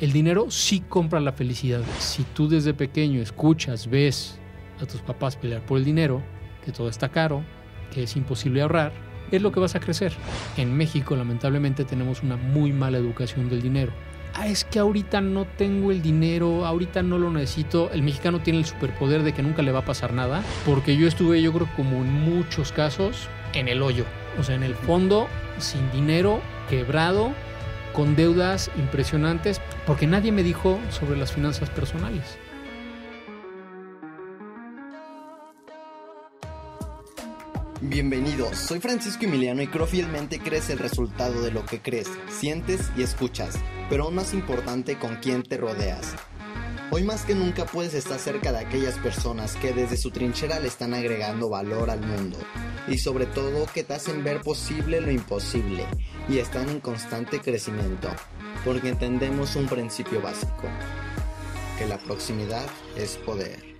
El dinero sí compra la felicidad. Si tú desde pequeño escuchas, ves a tus papás pelear por el dinero, que todo está caro, que es imposible ahorrar, es lo que vas a crecer. En México lamentablemente tenemos una muy mala educación del dinero. Ah, es que ahorita no tengo el dinero, ahorita no lo necesito. El mexicano tiene el superpoder de que nunca le va a pasar nada, porque yo estuve, yo creo, como en muchos casos, en el hoyo. O sea, en el fondo, sin dinero, quebrado, con deudas impresionantes, porque nadie me dijo sobre las finanzas personales. Bienvenidos, soy Francisco Emiliano y creo fielmente crees el resultado de lo que crees, sientes y escuchas, pero aún más importante con quién te rodeas. Hoy más que nunca puedes estar cerca de aquellas personas que desde su trinchera le están agregando valor al mundo y sobre todo que te hacen ver posible lo imposible y están en constante crecimiento, porque entendemos un principio básico, que la proximidad es poder.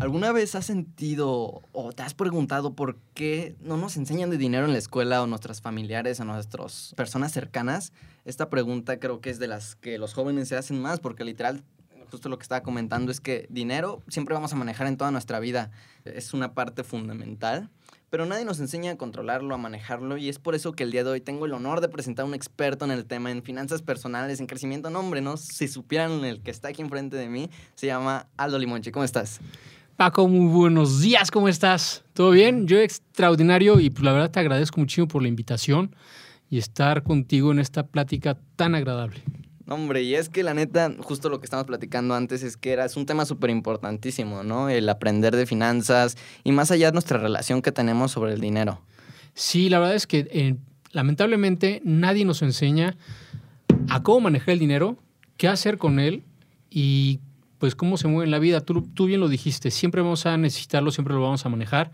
¿Alguna vez has sentido o te has preguntado por qué no nos enseñan de dinero en la escuela o nuestras familiares o nuestras personas cercanas? Esta pregunta creo que es de las que los jóvenes se hacen más porque literal, justo lo que estaba comentando es que dinero siempre vamos a manejar en toda nuestra vida. Es una parte fundamental pero nadie nos enseña a controlarlo, a manejarlo, y es por eso que el día de hoy tengo el honor de presentar a un experto en el tema, en finanzas personales, en crecimiento. nombre, ¿no? Si supieran el que está aquí enfrente de mí, se llama Aldo Limonche. ¿Cómo estás? Paco, muy buenos días, ¿cómo estás? ¿Todo bien? Yo extraordinario y pues la verdad te agradezco muchísimo por la invitación y estar contigo en esta plática tan agradable. Hombre, y es que la neta, justo lo que estamos platicando antes es que era, es un tema súper importantísimo, ¿no? El aprender de finanzas y más allá de nuestra relación que tenemos sobre el dinero. Sí, la verdad es que eh, lamentablemente nadie nos enseña a cómo manejar el dinero, qué hacer con él y pues cómo se mueve en la vida. Tú, tú bien lo dijiste, siempre vamos a necesitarlo, siempre lo vamos a manejar,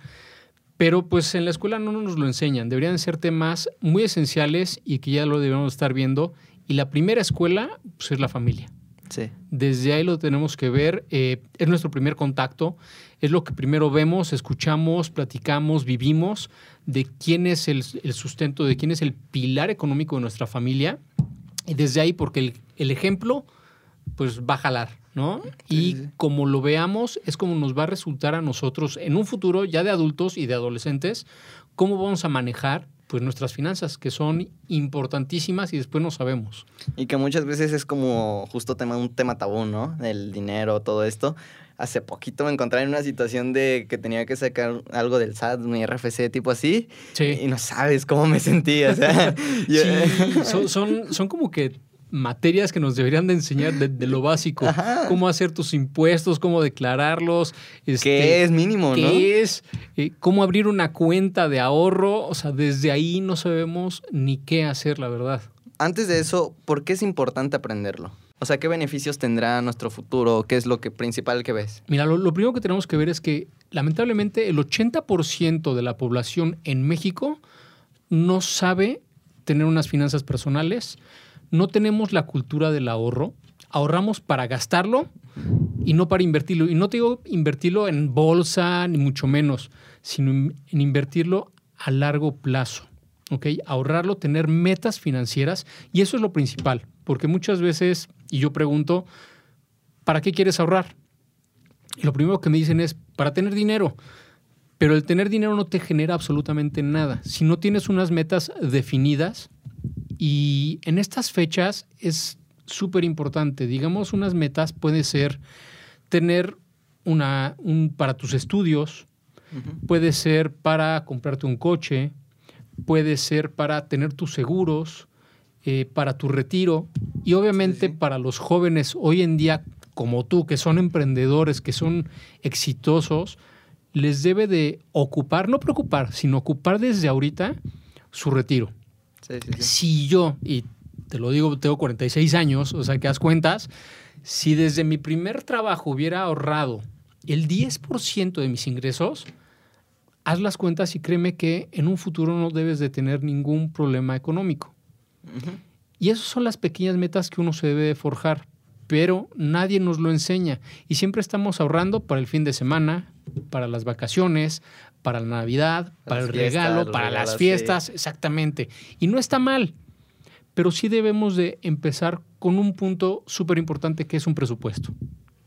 pero pues en la escuela no nos lo enseñan. Deberían ser temas muy esenciales y que ya lo debemos estar viendo. Y la primera escuela pues, es la familia. Sí. Desde ahí lo tenemos que ver. Eh, es nuestro primer contacto. Es lo que primero vemos, escuchamos, platicamos, vivimos de quién es el, sustento, de quién es el pilar económico de nuestra familia. Y desde ahí, porque el, el ejemplo, pues va a jalar. ¿No? y como lo veamos, es como nos va a resultar a nosotros en un futuro, ya de adultos y de adolescentes, cómo vamos a manejar pues nuestras finanzas, que son importantísimas y después no sabemos. Y que muchas veces es como justo tema, un tema tabú, ¿no? El dinero, todo esto. Hace poquito me encontré en una situación de que tenía que sacar algo del SAT, mi RFC, tipo así. Sí. Y no sabes cómo me sentía. O sea, son, son, son como que materias que nos deberían de enseñar de, lo básico. Cómo hacer tus impuestos, cómo declararlos. Este, ¿Qué es mínimo, qué no? es? Eh, cómo abrir una cuenta de ahorro. O sea, desde ahí no sabemos ni qué hacer, la verdad. Antes de eso, ¿por qué es importante aprenderlo? O sea, ¿qué beneficios tendrá nuestro futuro? ¿Qué es lo que principal que ves? Mira, lo, lo primero que tenemos que ver es que lamentablemente el 80% de la población en México no sabe tener unas finanzas personales, no tenemos la cultura del ahorro. Ahorramos para gastarlo y no para invertirlo. Y no te invertirlo en bolsa, ni mucho menos, sino en invertirlo a largo plazo. ¿ok? Ahorrarlo, tener metas financieras. Y eso es lo principal, porque muchas veces, y yo pregunto, ¿para qué quieres ahorrar? Y lo primero que me dicen es, para tener dinero. Pero el tener dinero no te genera absolutamente nada. Si no tienes unas metas definidas, y en estas fechas es súper importante. Digamos, unas metas puede ser tener una, un, para tus estudios, puede ser para comprarte un coche, puede ser para tener tus seguros, eh, para tu retiro y obviamente para los jóvenes hoy en día como tú, que son emprendedores, que son exitosos, les debe de ocupar, no preocupar, sino ocupar desde ahorita su retiro. Si yo, y te lo digo, tengo 46 años, o sea que haz cuentas, si desde mi primer trabajo hubiera ahorrado el 10% de mis ingresos, haz las cuentas y créeme que en un futuro no debes de tener ningún problema económico. Y esas son las pequeñas metas que uno se debe de forjar, pero nadie nos lo enseña. Y siempre estamos ahorrando para el fin de semana, para las vacaciones, para la Navidad, para el regalo, para las fiestas, exactamente. Y no está mal, pero sí debemos de empezar con un punto súper importante que es un presupuesto,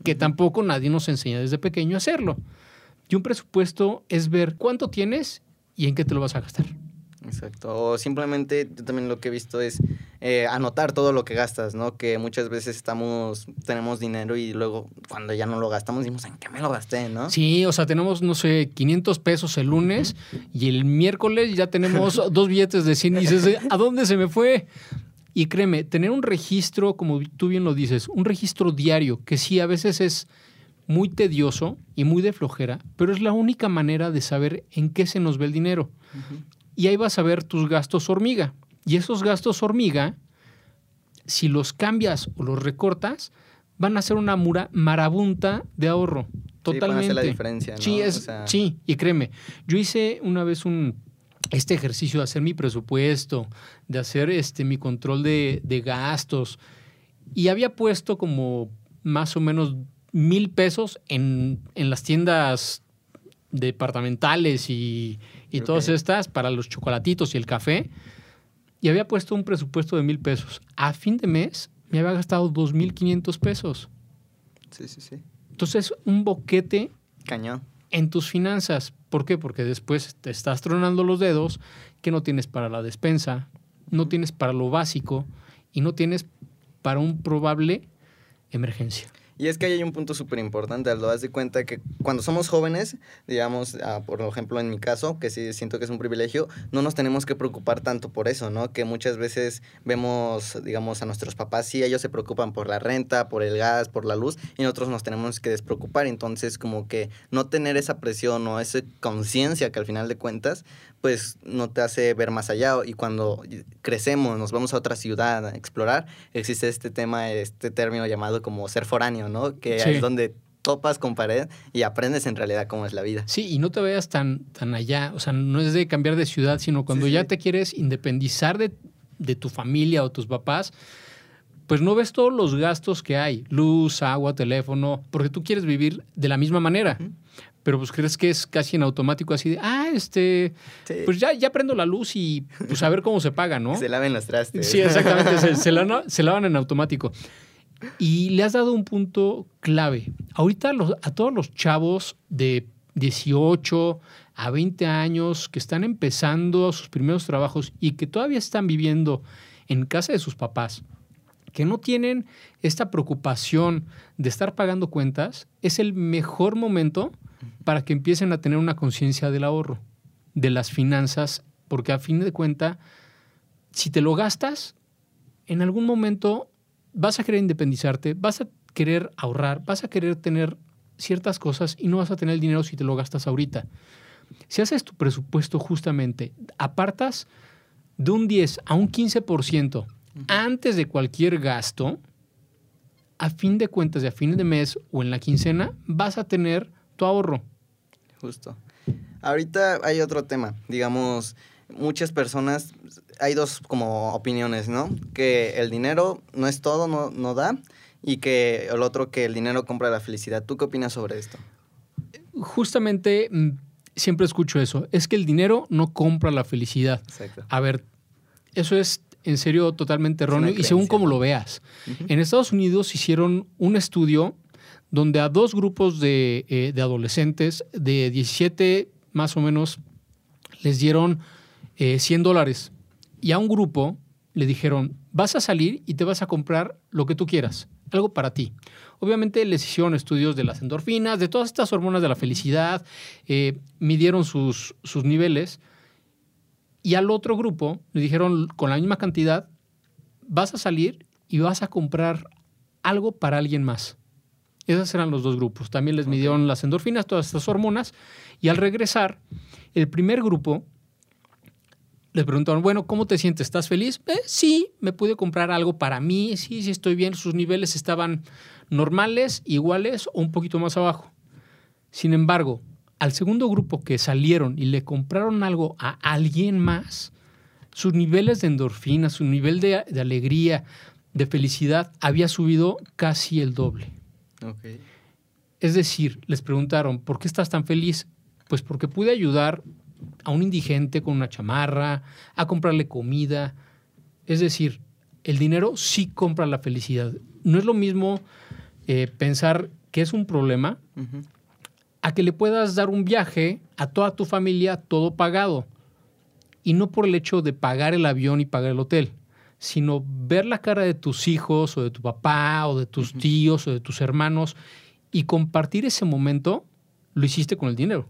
que tampoco nadie nos enseña desde pequeño a hacerlo. Y un presupuesto es ver cuánto tienes y en qué te lo vas a gastar. Exacto. O simplemente yo también lo que he visto es eh, anotar todo lo que gastas, ¿no? Que muchas veces estamos, tenemos dinero y luego cuando ya no lo gastamos decimos, ¿en qué me lo gasté, no? Sí, o sea, tenemos, no sé, 500 pesos el lunes y el miércoles ya tenemos dos billetes de 100 y dices, ¿a dónde se me fue? Y créeme, tener un registro, como tú bien lo dices, un registro diario, que sí, a veces es muy tedioso y muy de flojera, pero es la única manera de saber en qué se nos ve el dinero. Y ahí vas a ver tus gastos hormiga. Y esos gastos hormiga, si los cambias o los recortas, van a ser una mura marabunta de ahorro. Totalmente. Sí, la diferencia. ¿no? Sí, es, sí, y créeme, yo hice una vez un, este ejercicio de hacer mi presupuesto, de hacer este, mi control de, de gastos, y había puesto como más o menos mil pesos en, las tiendas departamentales y, todas estas para los chocolatitos y el café. Y había puesto un presupuesto de mil pesos. A fin de mes me había gastado dos mil quinientos pesos. Sí, sí, sí. Entonces, un boquete. Cañón. En tus finanzas. ¿Por qué? Porque después te estás tronando los dedos que no tienes para la despensa, no tienes para lo básico y no tienes para un probable emergencia. Y es que hay un punto súper importante, lo das de cuenta que cuando somos jóvenes, digamos, ah, por ejemplo en mi caso, que sí siento que es un privilegio, no nos tenemos que preocupar tanto por eso, ¿no? Que muchas veces vemos, digamos, a nuestros papás, sí, ellos se preocupan por la renta, por el gas, por la luz, y nosotros nos tenemos que despreocupar. Entonces, como que no tener esa presión o esa conciencia que al final de cuentas, pues no te hace ver más allá. Y cuando crecemos, nos vamos a otra ciudad a explorar, existe este tema, este término llamado como ser foráneo, ¿no? Que es donde topas con pared y aprendes en realidad cómo es la vida. Sí, y no te veas tan, tan allá, o sea, no es de cambiar de ciudad, sino cuando ya te quieres independizar de, de, tu familia o tus papás, pues no ves todos los gastos que hay, luz, agua, teléfono, porque tú quieres vivir de la misma manera. Pero pues crees que es casi en automático, así de, ah, este, pues ya, ya prendo la luz y pues a ver cómo se paga, ¿no? Se laven los trastes. Sí, exactamente, se, se, lavan en automático. Y le has dado un punto clave. Ahorita a todos los chavos de 18 a 20 años que están empezando sus primeros trabajos y que todavía están viviendo en casa de sus papás, que no tienen esta preocupación de estar pagando cuentas, es el mejor momento para que empiecen a tener una conciencia del ahorro, de las finanzas, porque a fin de cuenta, si te lo gastas, en algún momento vas a querer independizarte, vas a querer ahorrar, vas a querer tener ciertas cosas y no vas a tener el dinero si te lo gastas ahorita. Si haces tu presupuesto justamente, apartas de un 10 a un 15% antes de cualquier gasto, a fin de cuentas, de a fin de mes o en la quincena, vas a tener tu ahorro. Justo. Ahorita hay otro tema, digamos, muchas personas, hay dos como opiniones, ¿no? Que el dinero no es todo, no, no da, y que el otro que el dinero compra la felicidad. ¿Tú qué opinas sobre esto? Justamente mm, siempre escucho eso, es que el dinero no compra la felicidad. Exacto. A ver, eso es en serio totalmente erróneo y según como lo veas. En Estados Unidos hicieron un estudio donde a dos grupos de, eh, de adolescentes de 17 más o menos les dieron 100 eh, dólares y a un grupo le dijeron, vas a salir y te vas a comprar lo que tú quieras, algo para ti. Obviamente les hicieron estudios de las endorfinas, de todas estas hormonas de la felicidad, eh, midieron sus, sus niveles y al otro grupo le dijeron con la misma cantidad, vas a salir y vas a comprar algo para alguien más. Esos eran los dos grupos. También les midieron las endorfinas, todas estas hormonas. Y al regresar, el primer grupo les preguntaron, bueno, ¿cómo te sientes? ¿Estás feliz? Eh, sí, me pude comprar algo para mí, sí, sí estoy bien. Sus niveles estaban normales, iguales o un poquito más abajo. Sin embargo, al segundo grupo que salieron y le compraron algo a alguien más, sus niveles de endorfina, su nivel de, de alegría, de felicidad, había subido casi el doble. Es decir, les preguntaron, ¿por qué estás tan feliz? Pues porque pude ayudar a un indigente con una chamarra, a comprarle comida. Es decir, el dinero sí compra la felicidad. No es lo mismo eh, pensar que es un problema a que le puedas dar un viaje a toda tu familia todo pagado. Y no por el hecho de pagar el avión y pagar el hotel, sino ver la cara de tus hijos o de tu papá o de tus tíos o de tus hermanos y compartir ese momento, lo hiciste con el dinero.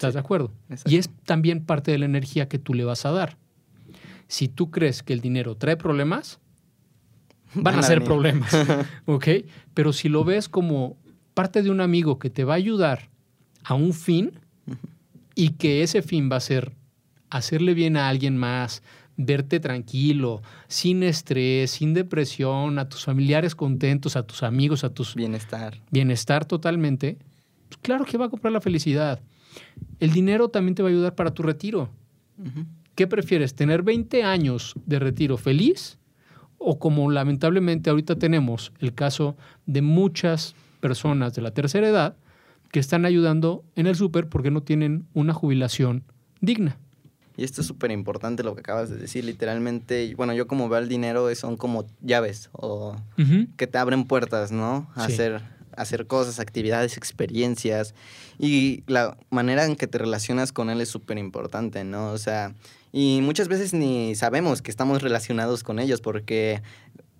¿Estás de acuerdo? exacto. Y es también parte de la energía que tú le vas a dar. Si tú crees que el dinero trae problemas, van, a ser problemas. ¿Ok? Pero si lo ves como parte de un amigo que te va a ayudar a un fin y que ese fin va a ser hacerle bien a alguien más, verte tranquilo, sin estrés, sin depresión, a tus familiares contentos, a tus amigos, a tus Bienestar. bienestar totalmente, pues claro que va a comprar la felicidad. El dinero también te va a ayudar para tu retiro. ¿Qué prefieres? ¿Tener 20 años de retiro feliz? O como lamentablemente ahorita tenemos el caso de muchas personas de la tercera edad que están ayudando en el súper porque no tienen una jubilación digna. Y esto es súper importante lo que acabas de decir, literalmente. Bueno, yo como veo el dinero, son como llaves o que te abren puertas, ¿no? A Sí. hacer, hacer cosas, actividades, experiencias. Y la manera en que te relacionas con él es súper importante, ¿no? O sea, y muchas veces ni sabemos que estamos relacionados con ellos porque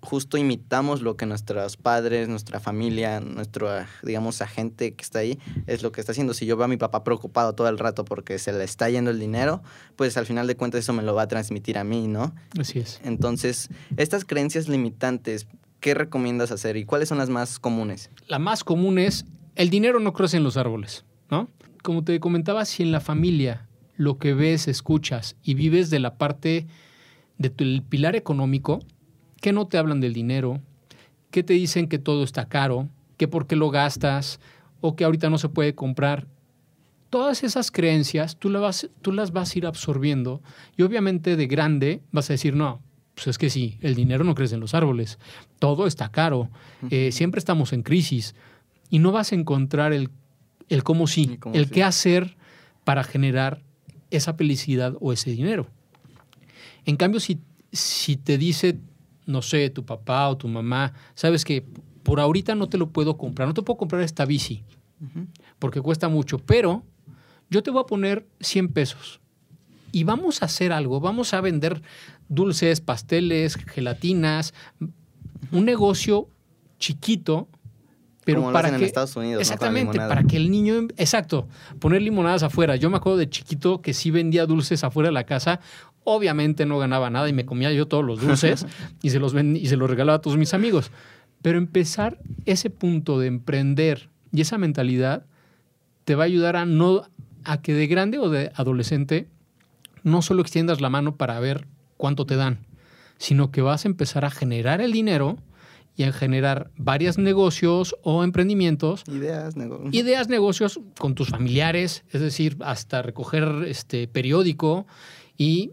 justo imitamos lo que nuestros padres, nuestra familia, nuestro, digamos, agente que está ahí, es lo que está haciendo. Si yo veo a mi papá preocupado todo el rato porque se le está yendo el dinero, pues al final de cuentas eso me lo va a transmitir a mí, ¿no? Así es. Entonces, estas creencias limitantes, ¿qué recomiendas hacer y cuáles son las más comunes? La más común es, el dinero no crece en los árboles, ¿no? Como te comentaba, si en la familia lo que ves, escuchas y vives de la parte del pilar económico, que no te hablan del dinero, que te dicen que todo está caro, que por qué lo gastas o que ahorita no se puede comprar. Todas esas creencias tú las vas a ir absorbiendo y obviamente de grande vas a decir, no, pues es que sí, el dinero no crece en los árboles, todo está caro, eh, siempre estamos en crisis y no vas a encontrar el, el cómo sí, El cómo el sí. qué hacer para generar esa felicidad o ese dinero. En cambio, si, si te dice, no sé, tu papá o tu mamá, sabes que por ahorita no te lo puedo comprar, no te puedo comprar esta bici porque cuesta mucho, pero yo te voy a poner 100 pesos y vamos a hacer algo, vamos a vender dulces, pasteles, gelatinas, un negocio chiquito, pero Como lo para hacen que en Estados Unidos, exactamente para que el niño, em- exacto, poner limonadas afuera. Yo me acuerdo de chiquito que sí vendía dulces afuera de la casa. Obviamente no ganaba nada y me comía yo todos los dulces y se los y se los regalaba a todos mis amigos. Pero empezar ese punto de emprender y esa mentalidad te va a ayudar a no a que de grande o de adolescente no solo extiendas la mano para ver cuánto te dan, sino que vas a empezar a generar el dinero y a generar varios negocios o emprendimientos, Ideas, nego- ideas, negocios con tus familiares, es decir, hasta recoger este periódico y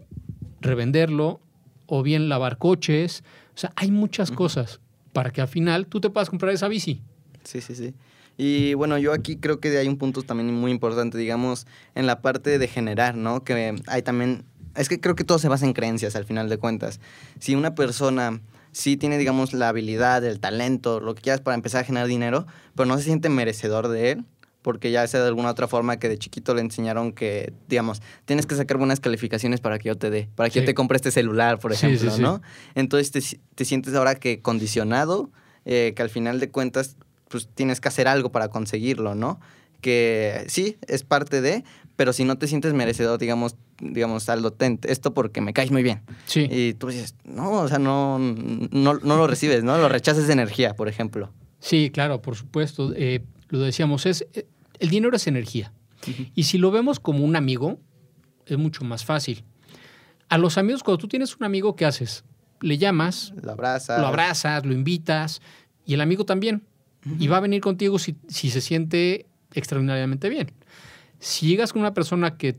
revenderlo o bien lavar coches. O sea, hay muchas cosas para que al final tú te puedas comprar esa bici. Sí, sí, sí. Y bueno, yo aquí creo que hay un punto también muy importante, digamos, en la parte de generar, ¿no? Que hay también, es que creo que todo se basa en creencias al final de cuentas. Si una persona sí tiene, digamos, la habilidad, el talento, lo que quieras para empezar a generar dinero, pero no se siente merecedor de él, porque ya sea de alguna otra forma que de chiquito le enseñaron que, digamos, tienes que sacar buenas calificaciones para que yo te dé, para que Sí. yo te compre este celular, por ejemplo, sí, sí. ¿no? Entonces te sientes ahora que condicionado, eh, que al final de cuentas pues tienes que hacer algo para conseguirlo, ¿no? Que sí, es parte de, pero si no te sientes merecedor, digamos, digamos, Aldo, ten esto porque me caes muy bien. Sí. Y tú dices, no, o sea, no, no, no lo recibes, ¿no? Lo rechazas de energía, por ejemplo. Sí, claro, por supuesto. Eh, lo decíamos, es, eh, el dinero es energía. Y si lo vemos como un amigo, es mucho más fácil. A los amigos, cuando tú tienes un amigo, ¿qué haces? Le llamas, Lo abrazas. lo abrazas, lo invitas, y el amigo también. Y va a venir contigo si, si se siente extraordinariamente bien. Si llegas con una persona que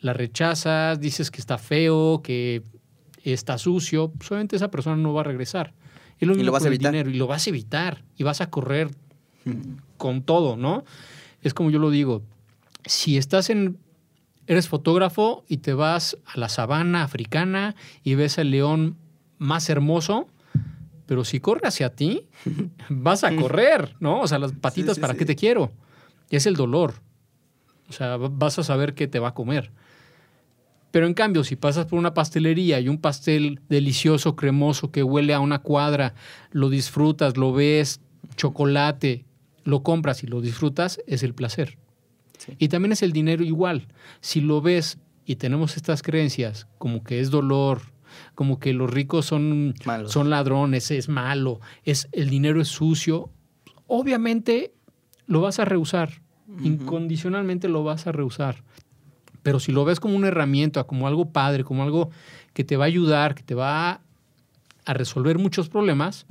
la rechazas, dices que está feo, que está sucio, pues obviamente esa persona no va a regresar. Es lo Y mismo lo vas con a el evitar. dinero, y lo vas a evitar, y vas a correr con todo, ¿no? Es como yo lo digo, si estás en, eres fotógrafo y te vas a la sabana africana y ves al león más hermoso, pero si corre hacia ti, vas a correr, ¿no? O sea, las patitas, sí, ¿para sí. qué te quiero? Es el dolor. O sea, va- vas a saber qué te va a comer. Pero en cambio, si pasas por una pastelería y un pastel delicioso, cremoso, que huele a una cuadra, lo disfrutas, lo ves, chocolate, lo compras y lo disfrutas, es el placer. Sí. Y también es el dinero igual. Si lo ves y tenemos estas creencias, como que es dolor, como que los ricos son, Malos. son ladrones, es malo, es, el dinero es sucio, obviamente lo vas a rehusar. Incondicionalmente lo vas a rehusar. Pero si lo ves como una herramienta, como algo padre, como algo que te va a ayudar, que te va a resolver muchos problemas,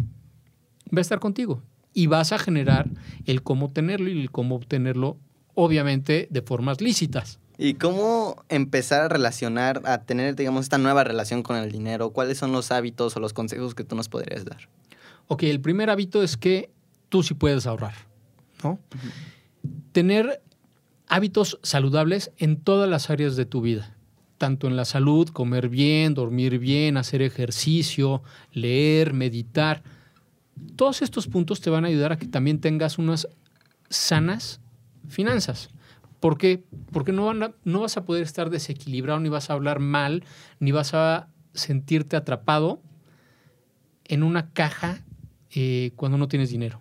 va a estar contigo. Y vas a generar el cómo obtenerlo y el cómo obtenerlo, obviamente, de formas lícitas. ¿Y cómo empezar a relacionar, a tener, digamos, esta nueva relación con el dinero? ¿Cuáles son los hábitos o los consejos que tú nos podrías dar? Ok, el primer hábito es que tú sí puedes ahorrar, Tener hábitos saludables en todas las áreas de tu vida, tanto en la salud, comer bien, dormir bien, hacer ejercicio, leer, meditar. Todos estos puntos te van a ayudar a que también tengas unas sanas finanzas. ¿Por qué? Porque no vas a poder estar desequilibrado, ni vas a hablar mal, ni vas a sentirte atrapado en una caja eh, cuando no tienes dinero.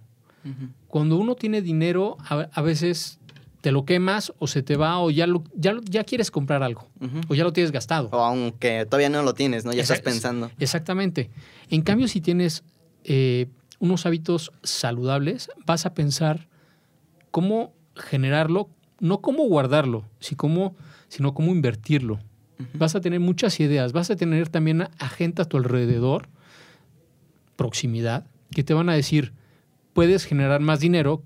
Cuando uno tiene dinero, a, a veces te lo quemas o se te va o ya, lo, ya, ya quieres comprar algo o ya lo tienes gastado. O aunque todavía no lo tienes, ¿no? Ya estás pensando. Exactamente. En cambio, si tienes eh, unos hábitos saludables, vas a pensar cómo generarlo, no cómo guardarlo, si cómo- sino cómo invertirlo. Vas a tener muchas ideas, vas a tener también a, a gente a tu alrededor, proximidad, que te van a decir, puedes generar más dinero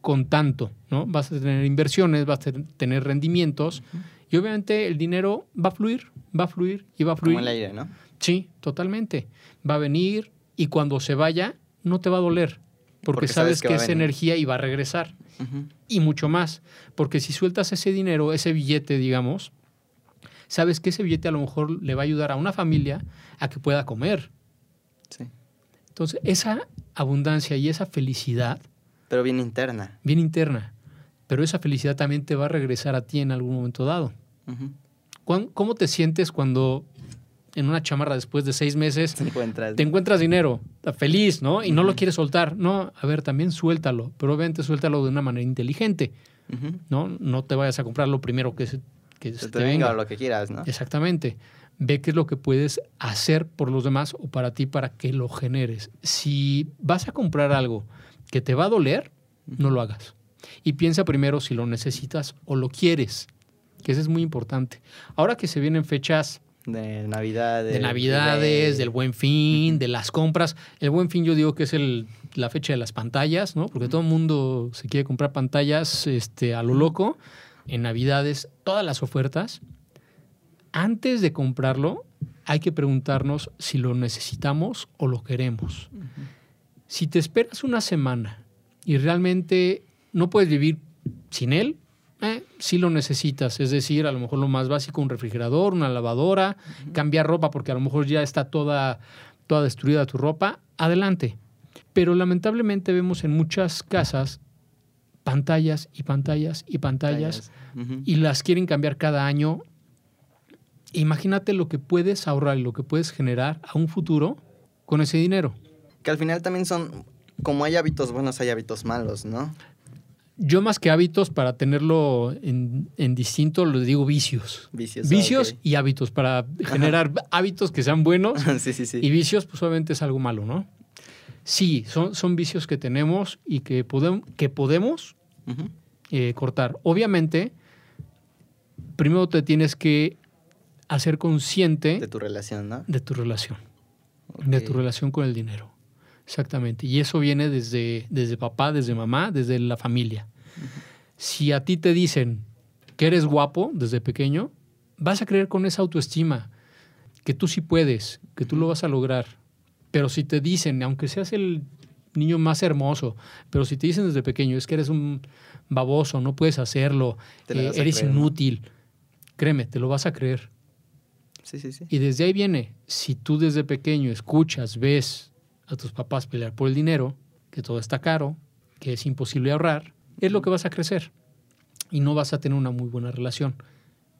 con tanto, ¿no? Vas a tener inversiones, vas a ten- tener rendimientos y obviamente el dinero va a fluir, va a fluir y va a fluir. Como el aire, ¿no? Sí, totalmente. Va a venir y cuando se vaya no te va a doler porque, Porque sabes, sabes que que es energía y va a regresar y mucho más. Porque si sueltas ese dinero, ese billete, digamos, sabes que ese billete a lo mejor le va a ayudar a una familia a que pueda comer. Sí. Entonces, esa abundancia y esa felicidad, Pero bien interna. bien interna, pero esa felicidad también te va a regresar a ti en algún momento dado. Ujú. ¿Cuán- ¿Cómo te sientes cuando en una chamarra después de seis meses Te encuentras. te encuentras dinero, feliz, ¿no? Y no lo quieres soltar. No, a ver, también suéltalo, pero obviamente suéltalo de una manera inteligente. ¿no? No te vayas a comprar lo primero que se, que Se se te te venga venga. o lo que quieras, ¿no? Exactamente. Ve qué es lo que puedes hacer por los demás o para ti para que lo generes. Si vas a comprar algo que te va a doler, no lo hagas. Y piensa primero si lo necesitas o lo quieres, que eso es muy importante. Ahora que se vienen fechas De Navidad. de Navidades, del Buen Fin, de las compras. El Buen Fin yo digo que es el, la fecha de las pantallas, ¿no? Porque todo el mundo se quiere comprar pantallas este, a lo loco. En Navidades, todas las ofertas. Antes de comprarlo, hay que preguntarnos si lo necesitamos o lo queremos. Si te esperas una semana y realmente no puedes vivir sin él, eh, sí lo necesitas. Es decir, a lo mejor lo más básico, un refrigerador, una lavadora, cambiar ropa porque a lo mejor ya está toda, toda destruida tu ropa, adelante. Pero lamentablemente vemos en muchas casas pantallas y pantallas y pantallas y las quieren cambiar cada año. Imagínate lo que puedes ahorrar y lo que puedes generar a un futuro con ese dinero. Que al final también son. Como hay hábitos buenos, hay hábitos malos, ¿no? Yo más que hábitos para tenerlo en, en distinto, lo digo vicios. Vicios. Vicios y hábitos para generar hábitos que sean buenos sí, sí, sí. y vicios pues obviamente es algo malo, ¿no? Sí, son, son vicios que tenemos y que, podem- que podemos eh, cortar. Obviamente, primero te tienes que hacer consciente De tu relación, ¿no? de tu relación, de tu relación con el dinero. Exactamente. Y eso viene desde, desde papá, desde mamá, desde la familia. Si a ti te dicen que eres guapo desde pequeño, vas a creer con esa autoestima que tú sí puedes, que tú lo vas a lograr. Pero si te dicen, aunque seas el niño más hermoso, pero si te dicen desde pequeño, es que eres un baboso, no puedes hacerlo, eh, a eres creer, ¿no? inútil, créeme, te lo vas a creer. Sí, sí, sí. Y desde ahí viene, si tú desde pequeño escuchas, ves a tus papás pelear por el dinero, que todo está caro, que es imposible ahorrar, es lo que vas a crecer y no vas a tener una muy buena relación.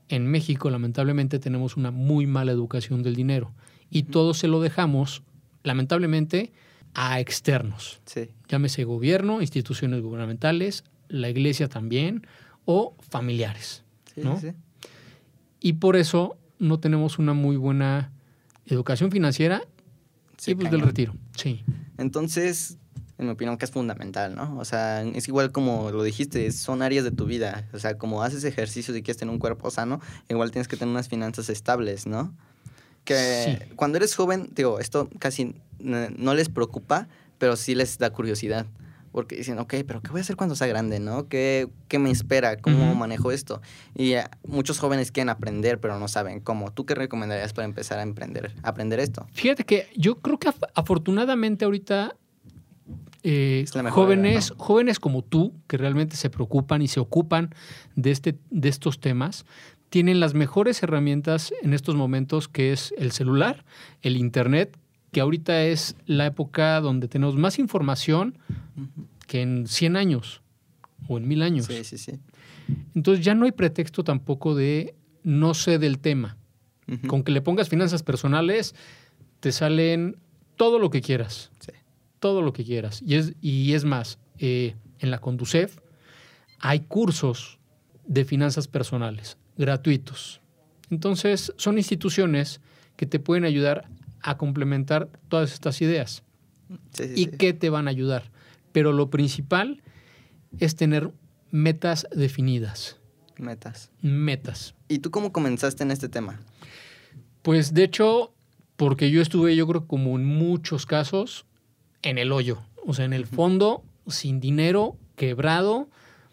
En México, lamentablemente, tenemos una muy mala educación del dinero y todo se lo dejamos, lamentablemente, a externos. Sí. Llámese gobierno, instituciones gubernamentales, la iglesia también, o familiares. Sí, ¿no? sí. Y por eso no tenemos una muy buena educación financiera Sí, y pues del retiro. Sí. Entonces, en mi opinión, que es fundamental, ¿no? O sea, es igual como lo dijiste, son áreas de tu vida. O sea, como haces ejercicio y quieres tener un cuerpo sano, igual tienes que tener unas finanzas estables, ¿no? Que Sí. cuando eres joven, digo, esto casi no les preocupa, pero sí les da curiosidad. Porque dicen, ok, pero ¿qué voy a hacer cuando sea grande, no? ¿Qué, qué me espera? ¿Cómo manejo esto? Y eh, muchos jóvenes quieren aprender, pero no saben cómo. ¿Tú qué recomendarías para empezar a emprender, aprender esto? Fíjate que yo creo que af- afortunadamente ahorita eh, jóvenes, era, jóvenes como tú, que realmente se preocupan y se ocupan de, este, de estos temas, tienen las mejores herramientas en estos momentos, que es el celular, el internet, que ahorita es la época donde tenemos más información que en 100 años o en mil años. Sí, sí, sí. Entonces ya no hay pretexto tampoco de no sé del tema. Con que le pongas finanzas personales, te salen todo lo que quieras. Sí. Todo lo que quieras. Y es, y es más, eh, en la Conducef hay cursos de finanzas personales gratuitos. Entonces, son instituciones que te pueden ayudar a complementar todas estas ideas. Sí, sí, ¿Y sí. qué te van a ayudar? Pero lo principal es tener metas definidas. Metas. Metas. ¿Y tú cómo comenzaste en este tema? Pues de hecho, porque yo estuve, yo creo, como en muchos casos, en el hoyo. O sea, en el fondo, sin dinero, quebrado,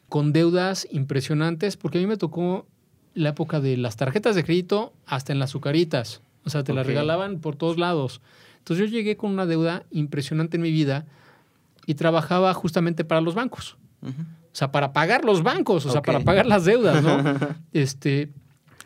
con deudas impresionantes, porque a mí me tocó la época de las tarjetas de crédito hasta en las azucaritas. O sea, te Ok. regalaban por todos lados. Entonces yo llegué con una deuda impresionante en mi vida y trabajaba justamente para los bancos. O sea, para pagar los bancos, o sea, para pagar las deudas, ¿no? este,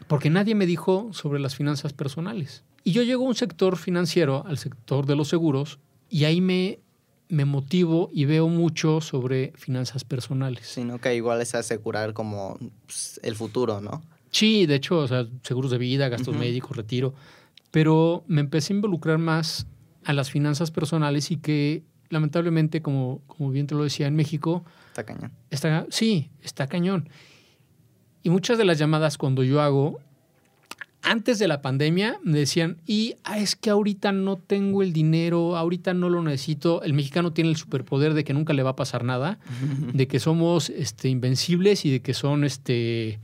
porque nadie me dijo sobre las finanzas personales. Y yo llego a un sector financiero, al sector de los seguros, y ahí me, me motivo y veo mucho sobre finanzas personales. Sino que igual es asegurar como pues, el futuro, ¿no? Sí, de hecho, o sea, seguros de vida, gastos médicos, retiro. Pero me empecé a involucrar más a las finanzas personales y que, lamentablemente, como, como bien te lo decía, en México, Está cañón. Está, sí, está cañón. Y muchas de las llamadas cuando yo hago, antes de la pandemia, me decían, y ah, es que ahorita no tengo el dinero, ahorita no lo necesito. El mexicano tiene el superpoder de que nunca le va a pasar nada, de que somos este, invencibles y de que son este,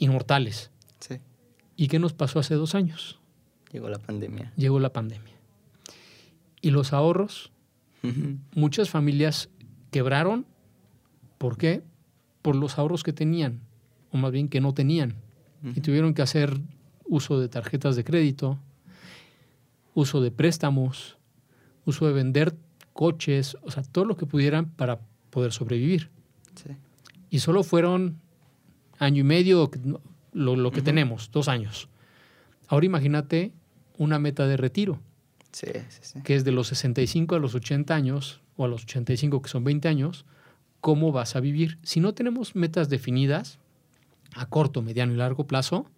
inmortales. Sí. ¿Y qué nos pasó hace dos años? Llegó la pandemia. Llegó la pandemia. Y los ahorros, muchas familias quebraron. ¿Por qué? Por los ahorros que tenían, o más bien que no tenían. Y tuvieron que hacer uso de tarjetas de crédito, uso de préstamos, uso de vender coches, o sea, todo lo que pudieran para poder sobrevivir. Sí. Y solo fueron año y medio lo, lo que tenemos, dos años. Ahora imagínate una meta de retiro Sí, sí, sí. que es de los 65 a los 80 años, o a los 85 que son 20 años, ¿cómo vas a vivir? Si no tenemos metas definidas a corto, mediano y largo plazo,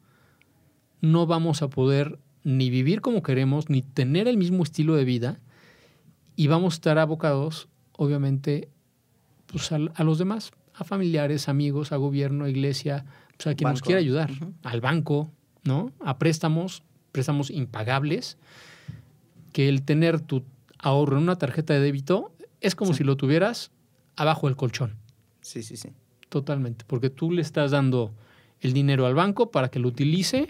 no vamos a poder ni vivir como queremos, ni tener el mismo estilo de vida, y vamos a estar abocados, obviamente, pues, a, a los demás, a familiares, amigos, a gobierno, a iglesia, pues, a quien nos quiera ayudar, al banco, ¿no? A préstamos, préstamos impagables, que el tener tu ahorro en una tarjeta de débito es como Sí. si lo tuvieras abajo del colchón, Sí, sí, sí. totalmente, porque tú le estás dando el dinero al banco para que lo utilice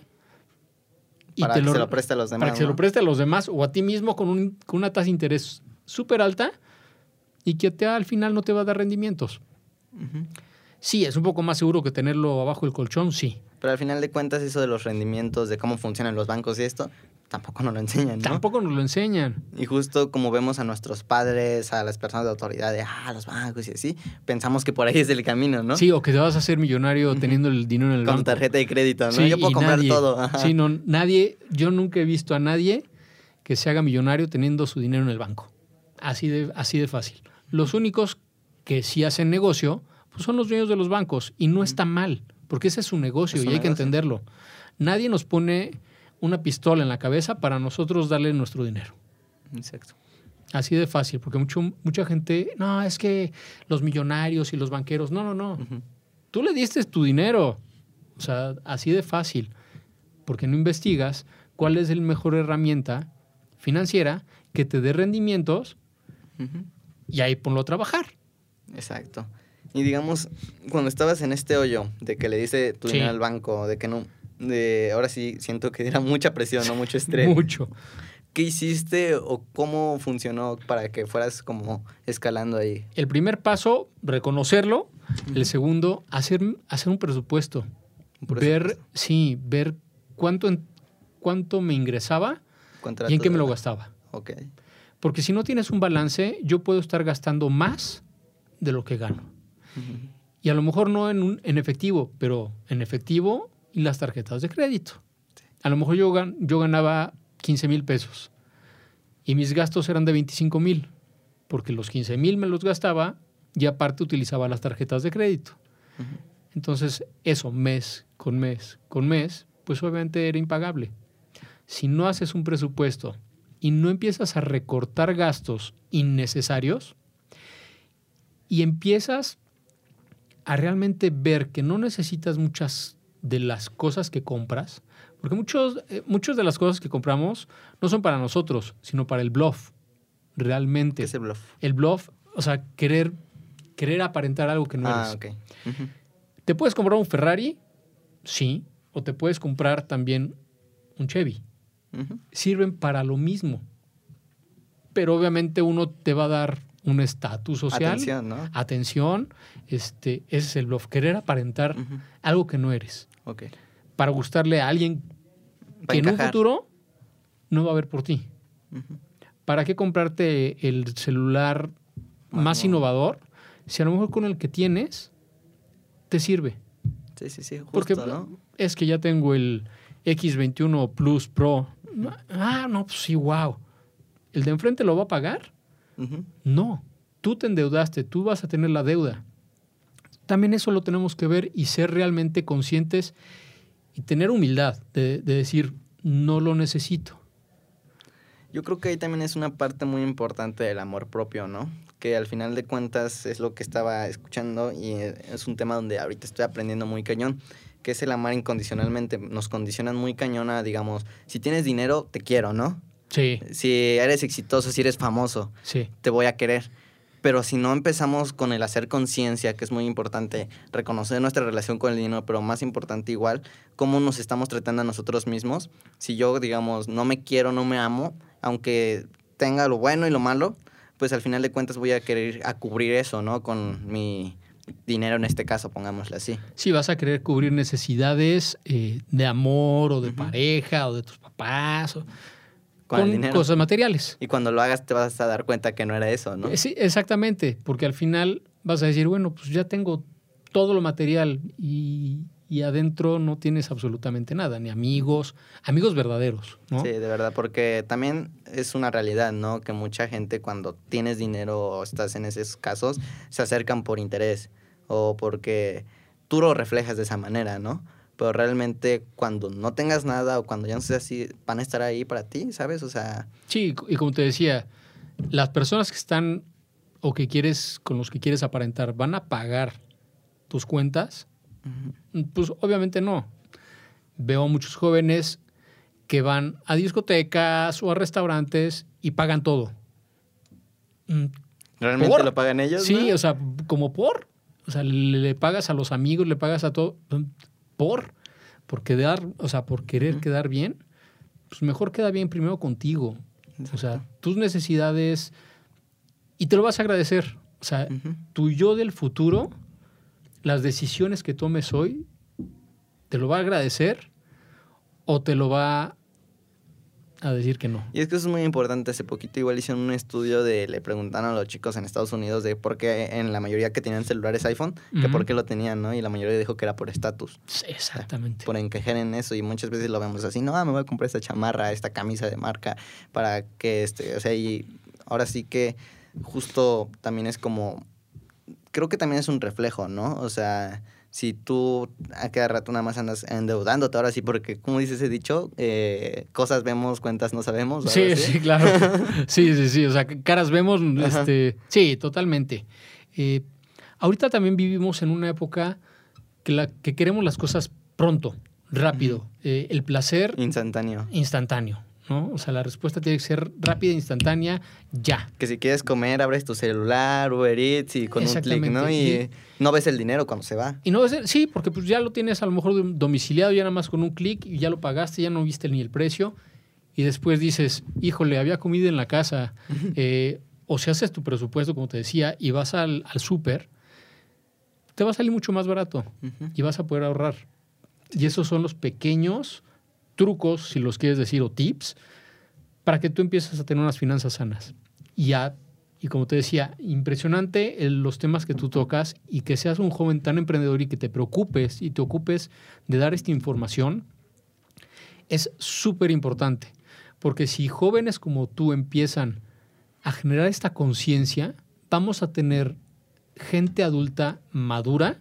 y Para te que lo, se lo preste a los demás. para que se lo preste a los demás o a ti mismo con, un- con una tasa de interés súper alta y que te, al final no te va a dar rendimientos. Sí, es un poco más seguro que tenerlo abajo del colchón, sí. Pero al final de cuentas, eso de los rendimientos, de cómo funcionan los bancos y esto, tampoco nos lo enseñan, ¿no? Tampoco nos lo enseñan. Y justo como vemos a nuestros padres, a las personas de autoridad, de, ah, los bancos y así, pensamos que por ahí es el camino, ¿no? Sí, o que te vas a hacer millonario teniendo el dinero en el Con banco. tarjeta de crédito, ¿no? Sí, Yo puedo y comprar nadie- todo. ajá. Sí, no, nadie, yo nunca he visto a nadie que se haga millonario teniendo su dinero en el banco. Así de, así de fácil. Los únicos que sí hacen negocio pues son los dueños de los bancos. Y no está mal, porque ese es su negocio Es y hay que entenderlo. Nadie nos pone una pistola en la cabeza para nosotros darle nuestro dinero. Exacto. Así de fácil, porque mucho, mucha gente, no, es que los millonarios y los banqueros, no, no, no. Tú le diste tu dinero. O sea, así de fácil. Porque no investigas cuál es la mejor herramienta financiera que te dé rendimientos y ahí ponlo a trabajar. Exacto. Y digamos, cuando estabas en este hoyo de que le diste tu Sí. dinero al banco, de que no, de ahora sí siento que era mucha presión, no mucho estrés. Mucho. ¿Qué hiciste o cómo funcionó para que fueras como escalando ahí? El primer paso, reconocerlo. El segundo, hacer, hacer un presupuesto. Un Ver, sí, ver cuánto, cuánto me ingresaba Contrato y en qué me lo gastaba. Ok. Porque si no tienes un balance, yo puedo estar gastando más de lo que gano. Y a lo mejor no en, un- en efectivo, pero en efectivo y las tarjetas de crédito. A lo mejor yo, gan- yo ganaba 15 mil pesos y mis gastos eran de 25 mil, porque los 15 mil me los gastaba y aparte utilizaba las tarjetas de crédito. Entonces, eso mes con mes con mes, pues obviamente era impagable. Si no haces un presupuesto y no empiezas a recortar gastos innecesarios y empiezas a realmente ver que no necesitas muchas de las cosas que compras, porque muchos, eh, muchas de las cosas que compramos no son para nosotros, sino para el bluff, realmente. ¿Qué es el bluff? El bluff, o sea, querer, querer aparentar algo que no ah, eres. ok. Ujú. ¿Te puedes comprar un Ferrari? Sí. O te puedes comprar también un Chevy. Sirven para lo mismo. Pero obviamente uno te va a dar un estatus social. Atención, ¿no? Atención. Este, ese es el bluff. Querer aparentar algo que no eres. Ok. Para gustarle a alguien Para que en un futuro no va a ver por ti. ¿Para qué comprarte el celular Más innovador si a lo mejor con el que tienes te sirve? Sí, sí, sí, justo, Porque ¿no? es que ya tengo el X21 Plus Pro. Ah, no, pues sí, wow. ¿El de enfrente lo va a pagar? No. Tú te endeudaste, tú vas a tener la deuda. También eso lo tenemos que ver y ser realmente conscientes y tener humildad de, de decir, no lo necesito. Yo creo que ahí también es una parte muy importante del amor propio, ¿no? Que al final de cuentas es lo que estaba escuchando y eh, es un tema donde ahorita estoy aprendiendo muy cañón, que es el amar incondicionalmente. Nos condicionan muy cañón a, digamos, si tienes dinero, te quiero, ¿no? Sí, Si eres exitoso, si eres famoso, sí. te voy a querer. Pero si no empezamos con el hacer conciencia, que es muy importante, reconocer nuestra relación con el dinero, pero más importante igual, cómo nos estamos tratando a nosotros mismos. Si yo, digamos, no me quiero, no me amo, aunque tenga lo bueno y lo malo, pues al final de cuentas voy a querer a cubrir eso, ¿no? Con mi dinero en este caso, pongámoslo así. Sí, vas a querer cubrir necesidades eh, de amor o de Ujú. pareja o de tus papás o Con, cosas materiales. Y cuando lo hagas te vas a dar cuenta que no era eso, ¿no? Eh, Sí, exactamente, porque al final vas a decir, bueno, pues ya tengo todo lo material y, y adentro no tienes absolutamente nada, ni amigos, amigos verdaderos, ¿no? Sí, de verdad, porque también es una realidad, ¿no? Que mucha gente cuando tienes dinero o estás en esos casos, se acercan por interés o porque tú lo reflejas de esa manera, ¿no? Pero realmente cuando no tengas nada o cuando ya no seas así, van a estar ahí para ti, ¿sabes? O sea, Sí, y como te decía, las personas que están o que quieres, con los que quieres aparentar, van a pagar tus cuentas, pues obviamente no. Veo a muchos jóvenes que van a discotecas o a restaurantes y pagan todo. Mm, ¿realmente ¿Por? lo pagan ellos? Sí, no? o sea, como por. O sea, le, le pagas a los amigos, le pagas a todo. Por. Por quedar, o sea, por querer quedar bien. Pues mejor queda bien primero contigo. O sea, tus necesidades. Y te lo vas a agradecer. O sea, tu yo del futuro, las decisiones que tomes hoy, te lo va a agradecer o te lo va a decir que no. Y es que eso es muy importante. Hace poquito igual hicieron un estudio de, le preguntaron a los chicos en Estados Unidos de por qué en la mayoría que tenían celulares iPhone, que por qué lo tenían, ¿no? Y la mayoría dijo que era por estatus. Sí, Exactamente. por encajar en eso y muchas veces lo vemos así, no, ah, me voy a comprar esta chamarra, esta camisa de marca para que este, o sea, y ahora sí que justo también es como, creo que también es un reflejo, ¿no? O sea, si tú a cada rato nada más andas endeudándote ahora sí, porque como dice ese dicho, eh, cosas vemos, cuentas no sabemos. Sí, sí, claro. Sí, sí, sí. O sea, caras vemos. Ajá. Este, sí, totalmente. Eh, ahorita también vivimos en una época que, la, que queremos las cosas pronto, rápido. Eh, el placer Instantáneo. instantáneo. ¿No? O sea, la respuesta tiene que ser rápida, instantánea, ya. Que si quieres comer, abres tu celular, Uber Eats y con un clic, ¿no? Y no ves el dinero cuando se va. Y no ser- sí, porque pues ya lo tienes a lo mejor domiciliado ya nada más con un clic y ya lo pagaste, ya no viste ni el precio. Y después dices, híjole, había comida en la casa. Eh, o si haces tu presupuesto, como te decía, y vas al, al súper, te va a salir mucho más barato y vas a poder ahorrar. Y esos son los pequeños trucos, si los quieres decir, o tips, para que tú empieces a tener unas finanzas sanas. Y, a- y como te decía, impresionante los temas que tú tocas y que seas un joven tan emprendedor y que te preocupes y te ocupes de dar esta información, es súper importante. Porque si jóvenes como tú empiezan a generar esta conciencia, vamos a tener gente adulta madura,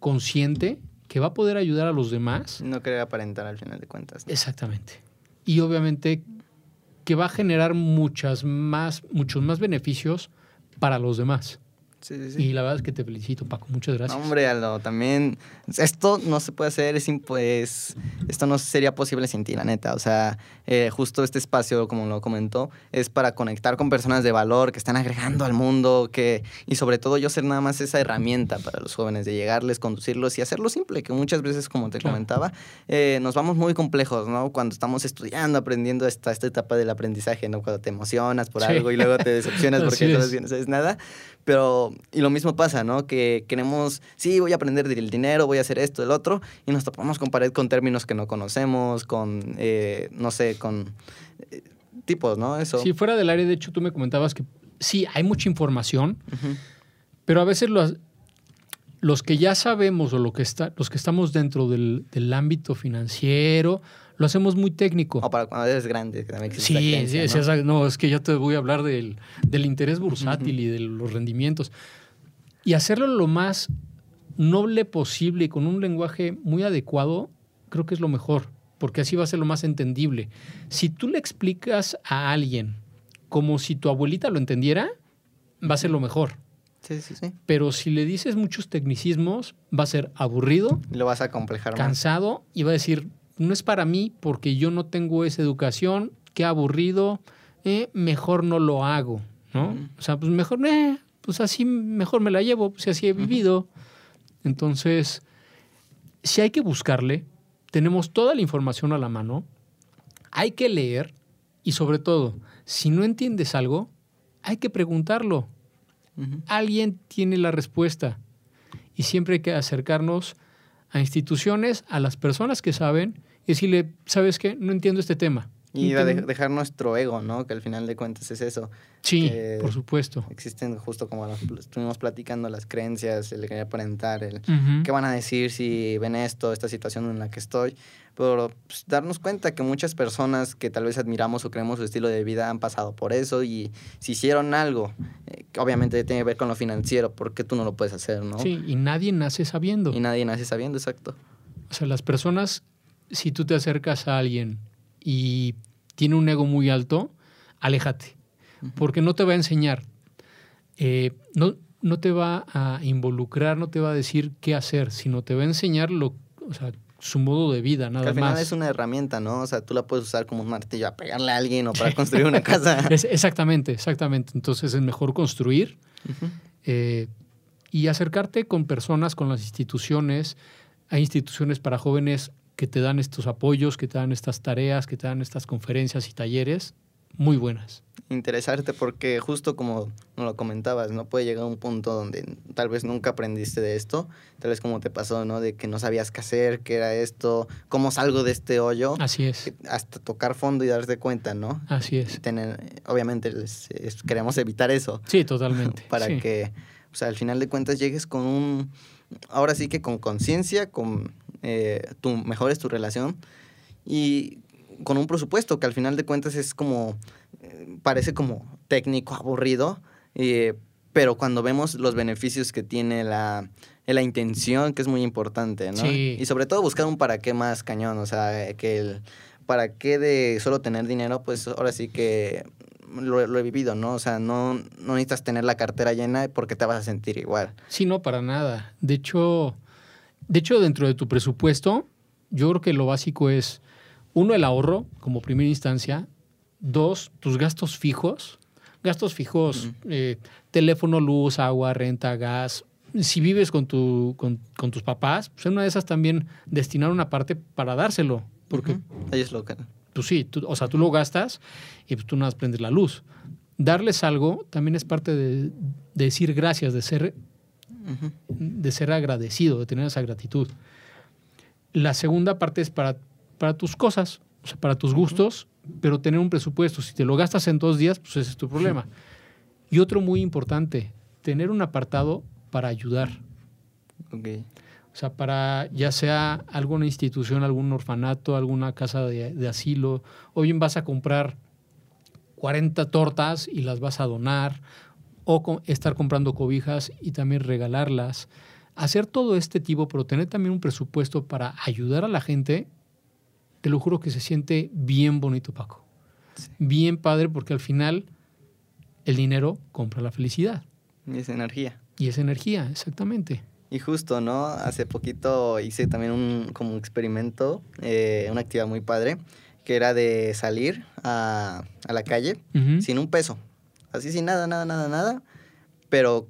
consciente, que va a poder ayudar a los demás. No querer aparentar al final de cuentas. ¿no? Exactamente. Y obviamente que va a generar muchas más, muchos más beneficios para los demás. Sí, sí, sí. Y la verdad es que te felicito, Paco. Muchas gracias. Hombre, Aldo, también esto no se puede hacer, es imp- pues, esto no sería posible sin ti, la neta. O sea, eh, justo este espacio, como lo comentó, es para conectar con personas de valor que están agregando al mundo, que y sobre todo yo ser nada más esa herramienta para los jóvenes de llegarles, conducirlos y hacerlo simple, que muchas veces, como te Claro. comentaba, eh, nos vamos muy complejos, ¿no? Cuando estamos estudiando, aprendiendo esta, esta etapa del aprendizaje, ¿no? Cuando te emocionas por Sí. algo y luego te decepcionas porque no es. sabes, no sabes nada. Pero, y lo mismo pasa, ¿no? Que queremos, sí, voy a aprender del dinero, voy a hacer esto, el otro, y nos topamos con pared con términos que no conocemos, con, eh, no sé, con eh, tipos, ¿no? Eso. Si fuera del área, de hecho, tú me comentabas que sí, hay mucha información, pero a veces los, los que ya sabemos o lo que está, los que estamos dentro del, del ámbito financiero, lo hacemos muy técnico. O para cuando eres grande, que también existe la Sí, creencia, sí, ¿no? sí, esa- no, es que yo te voy a hablar del, del interés bursátil y de los rendimientos. Y hacerlo lo más noble posible y con un lenguaje muy adecuado, creo que es lo mejor, porque así va a ser lo más entendible. Si tú le explicas a alguien como si tu abuelita lo entendiera, va a ser lo mejor. Sí, sí, sí. Pero si le dices muchos tecnicismos, va a ser aburrido, lo vas a complejar más. cansado y va a decir, no es para mí porque yo no tengo esa educación, qué aburrido, eh, mejor no lo hago, ¿no? O sea, pues mejor, eh, pues así mejor me la llevo, pues así he vivido. Entonces, si hay que buscarle, tenemos toda la información a la mano, hay que leer y sobre todo, si no entiendes algo, hay que preguntarlo alguien tiene la respuesta. Y siempre hay que acercarnos a instituciones, a las personas que saben, y decirle, ¿sabes qué? No entiendo este tema. Y a dejar nuestro ego, ¿no? Que al final de cuentas es eso. Sí, que- por supuesto. Existen justo como estuvimos platicando, las creencias, el querer aparentar, el Ujú. qué van a decir si ven esto, esta situación en la que estoy. Pero pues, darnos cuenta que muchas personas que tal vez admiramos o creemos su estilo de vida han pasado por eso y si hicieron algo, eh, que obviamente tiene que ver con lo financiero, ¿por qué tú no lo puedes hacer, no? Sí, y nadie nace sabiendo. Y nadie nace sabiendo, exacto. O sea, las personas, si tú te acercas a alguien y tiene un ego muy alto, aléjate, porque no te va a enseñar, eh, no, no te va a involucrar, no te va a decir qué hacer, sino te va a enseñar lo, o sea, su modo de vida, Que nada al final más. es una herramienta, ¿no? O sea, tú la puedes usar como un martillo a pegarle a alguien o para construir una casa. Es- exactamente, exactamente. Entonces es mejor construir eh, y acercarte con personas, con las instituciones. Hay instituciones para jóvenes que te dan estos apoyos, que te dan estas tareas, que te dan estas conferencias y talleres. muy buenas. Interesarte porque justo como nos lo comentabas, ¿no? Puede llegar a un punto donde tal vez nunca aprendiste de esto, tal vez como te pasó, ¿no? De que no sabías qué hacer, qué era esto, cómo salgo de este hoyo. Así es. Hasta tocar fondo y darte cuenta, ¿no? Así es. Tener, obviamente queremos evitar eso. Sí, totalmente. Para que, o sea, al final de cuentas llegues con un, ahora sí que con conciencia, con eh, tu, mejores tu relación y con un presupuesto que al final de cuentas es como, eh, parece como técnico, aburrido, eh, pero cuando vemos los beneficios que tiene la, la intención, que es muy importante, ¿no? Y sobre todo buscar un para qué más cañón, o sea, que el para qué de solo tener dinero, pues ahora sí que lo, he vivido, ¿no? O sea, no, no necesitas tener la cartera llena porque te vas a sentir igual. Sí, no, para nada. De hecho, de hecho, dentro de tu presupuesto, yo creo que lo básico es, uno, el ahorro como primera instancia, dos, tus gastos fijos, gastos fijos, eh, teléfono, luz, agua, renta, gas. Si vives con, tu, con, tus papás, pues en una de esas también destinar una parte para dárselo. Porque ellos lo Pues sí, o sea, tú lo gastas y pues tú nada más prendes la luz. Darles algo también es parte de, de decir gracias, de ser de ser agradecido, de tener esa gratitud. La segunda parte es para, para tus cosas, o sea, para tus gustos, pero tener un presupuesto. Si te lo gastas en dos días, pues ese es tu problema. Y otro muy importante, tener un apartado para ayudar. O sea, para ya sea alguna institución, algún orfanato, alguna casa de, de, asilo, o bien vas a comprar 40 tortas y las vas a donar, o estar comprando cobijas y también regalarlas. Hacer todo este tipo, pero tener también un presupuesto para ayudar a la gente, te lo juro que se siente bien bonito, Paco. Bien padre, porque al final el dinero compra la felicidad. Y es energía. Y es energía, exactamente. Y justo, ¿no? Hace poquito hice también un como experimento, eh, una actividad muy padre, que era de salir a, la calle sin un peso así sin nada, nada, nada, nada, pero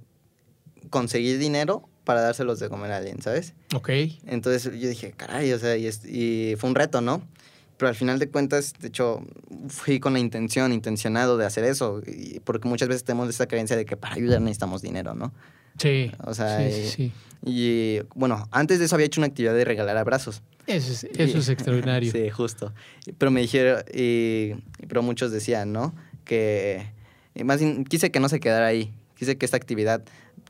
conseguir dinero para dárselos de comer a alguien, ¿sabes? Ok. Entonces yo dije, caray, o sea, y, fue un reto, ¿no? Pero al final de cuentas, de hecho, fui con la intención, intencionado de hacer eso, porque muchas veces tenemos esa creencia de que para ayudar necesitamos dinero, ¿no? Sí. O sea, sí, sí, y, bueno, antes de eso había hecho una actividad de regalar abrazos. Eso es, eso es extraordinario. sí, justo. Pero me dijeron, y, pero muchos decían, ¿no? Que más bien, quise que no se quedara ahí. Quise que esta actividad,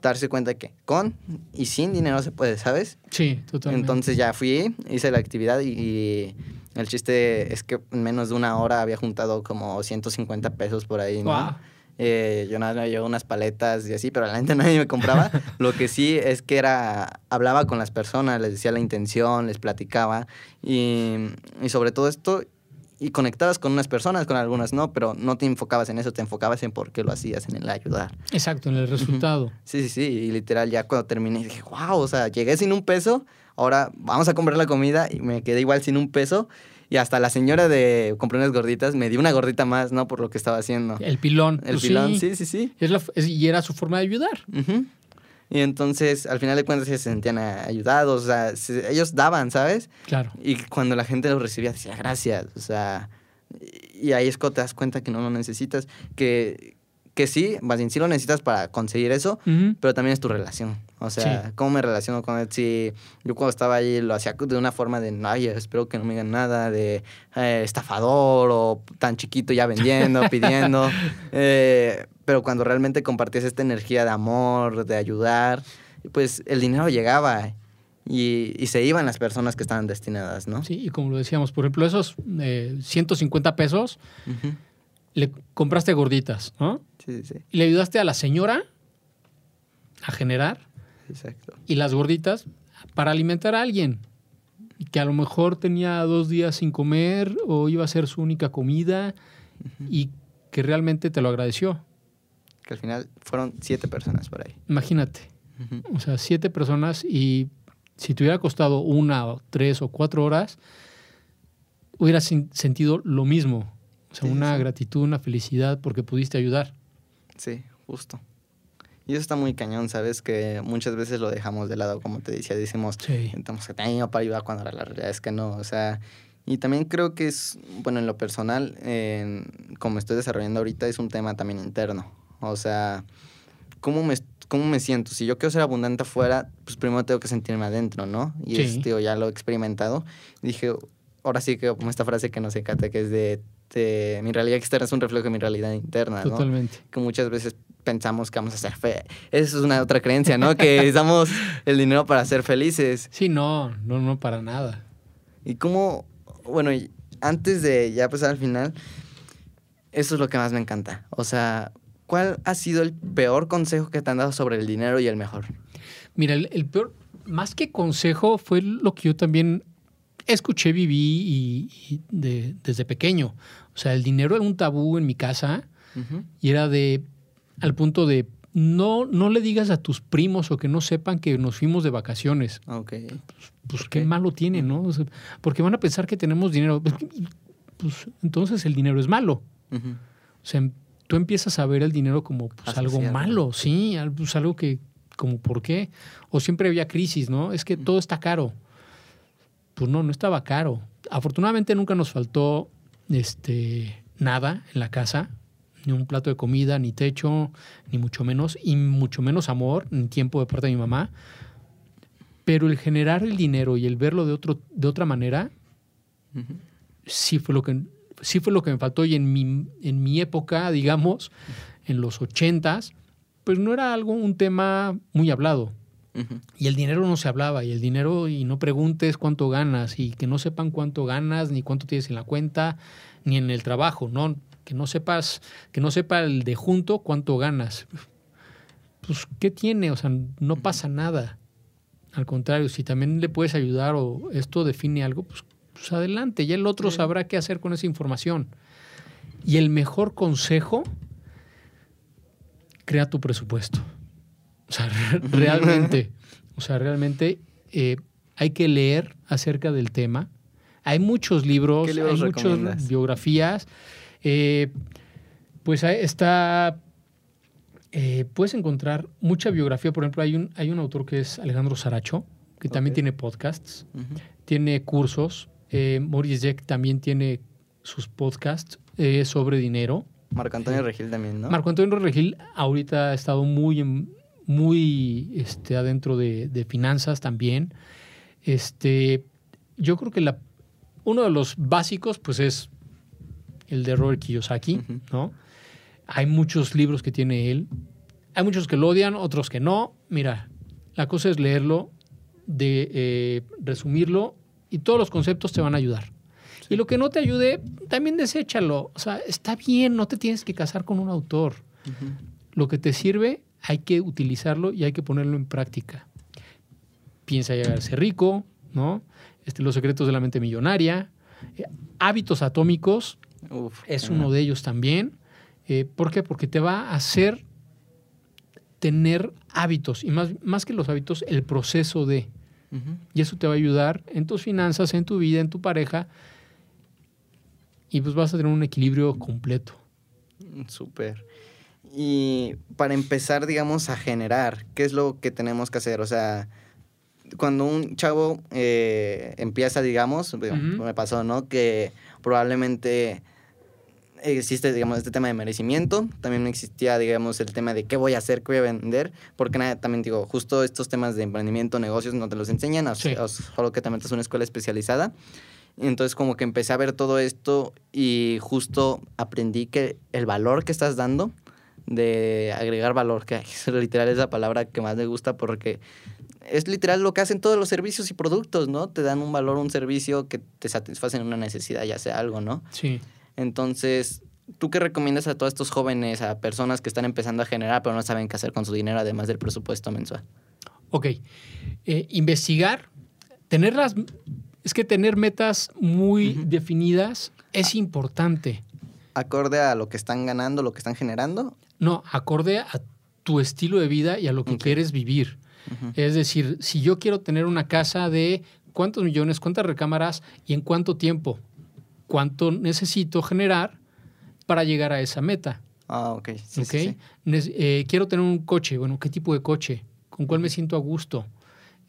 darse cuenta que con y sin dinero se puede, ¿sabes? Sí, totalmente. Entonces ya fui, hice la actividad y, el chiste es que en menos de una hora había juntado como 150 pesos por ahí, ¿no? Eh, yo nada, llevo unas paletas y así, pero la gente nadie me compraba. Lo que sí es que era, hablaba con las personas, les decía la intención, les platicaba y, y sobre todo esto y conectabas con unas personas, con algunas no, pero no te enfocabas en eso, te enfocabas en por qué lo hacías, en el ayudar. Exacto, en el resultado. Sí, sí, sí, y literal ya cuando terminé dije, wow, o sea, llegué sin un peso, ahora vamos a comprar la comida y me quedé igual sin un peso. Y hasta la señora de compré unas gorditas me dio una gordita más, ¿no? Por lo que estaba haciendo. El pilón. El pues pilón, sí, sí, sí. y era su forma de ayudar. Y entonces, al final de cuentas, se sentían ayudados, o sea, ellos daban, ¿sabes? Claro. Y cuando la gente los recibía, decía gracias, o sea, y ahí es cuando te das cuenta que no lo necesitas, que, que sí, más bien sí lo necesitas para conseguir eso, pero también es tu relación. O sea, cómo me relaciono con él. Si yo cuando estaba ahí lo hacía de una forma de, ay, espero que no me digan nada, de eh, estafador o tan chiquito ya vendiendo, pidiendo. Eh, pero cuando realmente compartías esta energía de amor, de ayudar, pues el dinero llegaba. Y, se iban las personas que estaban destinadas, ¿no? Sí, y como lo decíamos, por ejemplo, esos 150 eh, pesos, le compraste gorditas, ¿no? Sí, sí. Y le ayudaste a la señora a generar. Exacto. Y las gorditas para alimentar a alguien que a lo mejor tenía dos días sin comer o iba a ser su única comida y que realmente te lo agradeció. Que al final fueron siete personas por ahí. Imagínate. O sea, siete personas y si te hubiera costado una o tres o cuatro horas, hubieras sentido lo mismo. O sea, una gratitud, una felicidad porque pudiste ayudar. Sí, justo. Y eso está muy cañón, ¿sabes? Que muchas veces lo dejamos de lado, como te decía, decimos, sí. que tengo para ayudar cuando la realidad es que no. O sea, Y también creo que es, bueno, en lo personal, como estoy desarrollando ahorita, es un tema también interno. O sea, ¿cómo me, cómo me siento? Si yo quiero ser abundante afuera, pues primero tengo que sentirme adentro, ¿no? Y Sí. es, tío, ya lo he experimentado. Dije, ahora sí que como esta frase que nos encanta, que es de, de, mi realidad externa es un reflejo de mi realidad interna, ¿no? Totalmente. que muchas veces pensamos que vamos a ser fe. Esa es una otra creencia, ¿no? que usamos el dinero para ser felices. Sí, no, no, no, para nada. Y cómo, bueno, antes de ya pasar al final, eso es lo que más me encanta. O sea, ¿cuál ha sido el peor consejo que te han dado sobre el dinero y el mejor? Mira, el, el peor, más que consejo, fue lo que yo también escuché, viví y, y de- desde pequeño. O sea, el dinero era un tabú en mi casa y era de, al punto de, no, no le digas a tus primos o que no sepan que nos fuimos de vacaciones. Ok. Pues Ok. qué malo tiene, ¿no? O sea, porque van a pensar que tenemos dinero. Pues entonces el dinero es malo. O sea, tú empiezas a ver el dinero como pues, algo malo, sí, pues, algo que, como, ¿por qué? O siempre había crisis, ¿no? Es que todo está caro. Pues no, no estaba caro. Afortunadamente nunca nos faltó este, nada en la casa, ni un plato de comida, ni techo, ni mucho menos, y mucho menos amor, ni tiempo de parte de mi mamá. Pero el generar el dinero y el verlo de, otro, de otra manera, Ujú. sí fue lo que sí fue lo que me faltó y en mi, en mi época, digamos, en los ochentas, pues no era algo, un tema muy hablado. Y el dinero no se hablaba, y el dinero, y no preguntes cuánto ganas, y que no sepan cuánto ganas, ni cuánto tienes en la cuenta, ni en el trabajo, ¿no? Que no sepas, que no sepa el de junto cuánto ganas. Pues, ¿qué tiene? O sea, no pasa nada. Al contrario, si también le puedes ayudar o esto define algo, pues, pues adelante, ya el otro Sí. sabrá qué hacer con esa información. Y el mejor consejo, crea tu presupuesto. O sea, re- realmente, o sea, realmente eh, hay que leer acerca del tema. Hay muchos libros, ¿Qué libros hay muchas biografías. Eh, pues está. eh, puedes encontrar mucha biografía. Por ejemplo, hay un, hay un autor que es Alejandro Saracho, que también tiene podcasts, tiene cursos. Eh, Maurice Jack también tiene sus podcasts eh, sobre dinero. Marco Antonio. Regil también, ¿no? Marco Antonio Regil ahorita ha estado muy, en- muy este, adentro de, de finanzas también. Este, yo creo que la, uno de los básicos pues es el de Robert Kiyosaki. ¿no? Hay muchos libros que tiene él. Hay muchos que lo odian, otros que no. Mira, la cosa es leerlo, de eh, resumirlo y todos los conceptos te van a ayudar. Y lo que no te ayude, también deséchalo. O sea, está bien, no te tienes que casar con un autor. Lo que te sirve, hay que utilizarlo y hay que ponerlo en práctica. Piensa llegar a ser rico, ¿no? Este, los secretos de la mente millonaria. Eh, hábitos atómicos Uf, es uno de ellos también. Eh, ¿Por qué? Porque te va a hacer tener hábitos y más, más que los hábitos, el proceso de. Y eso te va a ayudar en tus finanzas, en tu vida, en tu pareja. Y pues vas a tener un equilibrio completo. Súper. Y para empezar, digamos, a generar, ¿qué es lo que tenemos que hacer? O sea, cuando un chavo eh, empieza, digamos, digo, Ujú. me pasó, ¿no? Que probablemente existe, digamos, este tema de merecimiento. También existía, digamos, el tema de qué voy a hacer, qué voy a vender. Porque nada, también digo, justo estos temas de emprendimiento, negocios, no te los enseñan, o Sí. o solo que te metas a una escuela especializada. Entonces como que empecé a ver todo esto y justo aprendí que el valor que estás dando, de agregar valor, que es literal es la palabra que más me gusta porque es literal lo que hacen todos los servicios y productos, ¿no? Te dan un valor, un servicio que te satisfacen una necesidad, ya sea algo, ¿no? Sí. Entonces, ¿tú qué recomiendas a todos estos jóvenes, a personas que están empezando a generar pero no saben qué hacer con su dinero además del presupuesto mensual? Ok. Eh, investigar, tenerlas, es que tener metas muy definidas es importante. Acorde a lo que están ganando, lo que están generando. No, acorde a tu estilo de vida y a lo que quieres vivir. Es decir, si yo quiero tener una casa de cuántos millones, cuántas recámaras y en cuánto tiempo, cuánto necesito generar para llegar a esa meta. Ah, ok. Sí, ¿ok? sí, sí. Nec- eh, quiero tener un coche, bueno, ¿qué tipo de coche? ¿Con cuál me siento a gusto?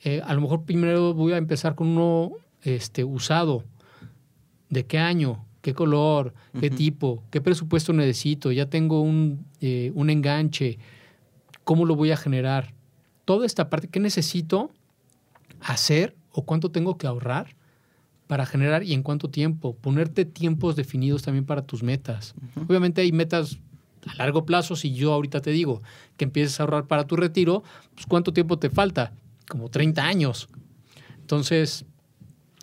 Eh, a lo mejor primero voy a empezar con uno este, usado. ¿De qué año? ¿Qué color? ¿Qué tipo? ¿Qué presupuesto necesito? Ya tengo un, eh, un enganche. ¿Cómo lo voy a generar? Toda esta parte, ¿qué necesito hacer o cuánto tengo que ahorrar para generar y en cuánto tiempo? Ponerte tiempos definidos también para tus metas. Obviamente hay metas a largo plazo. Si yo ahorita te digo que empieces a ahorrar para tu retiro, pues ¿cuánto tiempo te falta? Como 30 años. Entonces,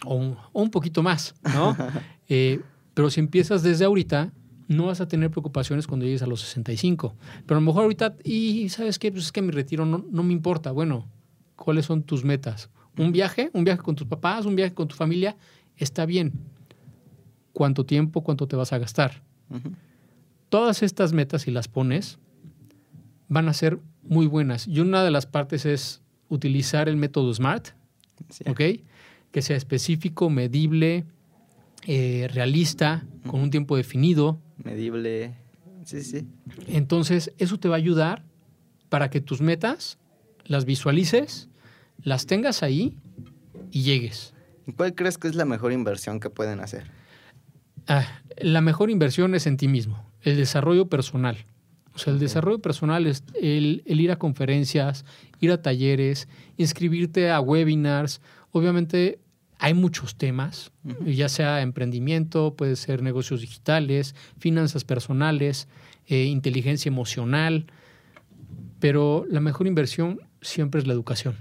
o un, o un poquito más, ¿no? Eh, pero si empiezas desde ahorita, no vas a tener preocupaciones cuando llegues a los 65. Pero a lo mejor ahorita, y ¿sabes qué? Pues es que mi retiro no, no me importa. Bueno, ¿cuáles son tus metas? ¿Un viaje? ¿Un viaje con tus papás? ¿Un viaje con tu familia? Está bien. ¿Cuánto tiempo? ¿Cuánto te vas a gastar? Todas estas metas, si las pones, van a ser muy buenas. Y una de las partes es utilizar el método SMART, Sí. ¿ok? Que sea específico, medible, eh, realista, con un tiempo definido. Medible. Sí, sí. Entonces, eso te va a ayudar para que tus metas las visualices, las tengas ahí y llegues. ¿Y cuál crees que es la mejor inversión que pueden hacer? Ah, la mejor inversión es en ti mismo, el desarrollo personal. O sea, el desarrollo personal es el, el ir a conferencias, ir a talleres, inscribirte a webinars. Obviamente hay muchos temas, ya sea emprendimiento, puede ser negocios digitales, finanzas personales, eh, inteligencia emocional, pero la mejor inversión siempre es la educación,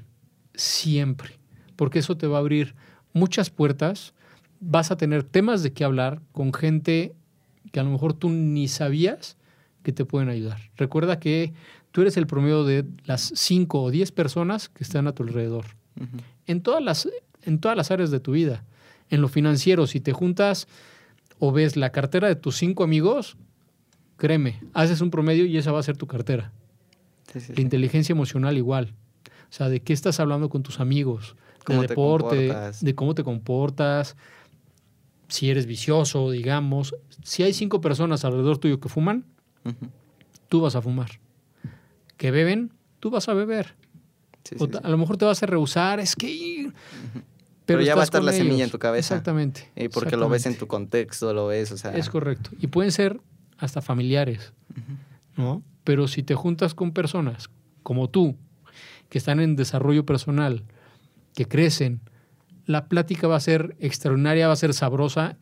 siempre, porque eso te va a abrir muchas puertas, vas a tener temas de qué hablar con gente que a lo mejor tú ni sabías que te pueden ayudar. Recuerda que tú eres el promedio de las 5 o 10 personas que están a tu alrededor. En todas las, en todas las áreas de tu vida. En lo financiero, si te juntas o ves la cartera de tus cinco amigos, créeme, haces un promedio y esa va a ser tu cartera. Sí, sí, La sí. inteligencia emocional igual. O sea, de qué estás hablando con tus amigos, de te deporte, de cómo te comportas, si eres vicioso, digamos. Si hay cinco personas alrededor tuyo que fuman, tú vas a fumar. Que beben, tú vas a beber. Sí, O sí, ta- sí. a lo mejor te vas a rehusar, es que... Pero ya va a estar la semilla en tu cabeza. Exactamente. Y porque lo ves en tu contexto, lo ves, o sea. Es correcto. Y pueden ser hasta familiares, ¿no? Pero si te juntas con personas como tú, que están en desarrollo personal, que crecen, la plática va a ser extraordinaria, va a ser sabrosa.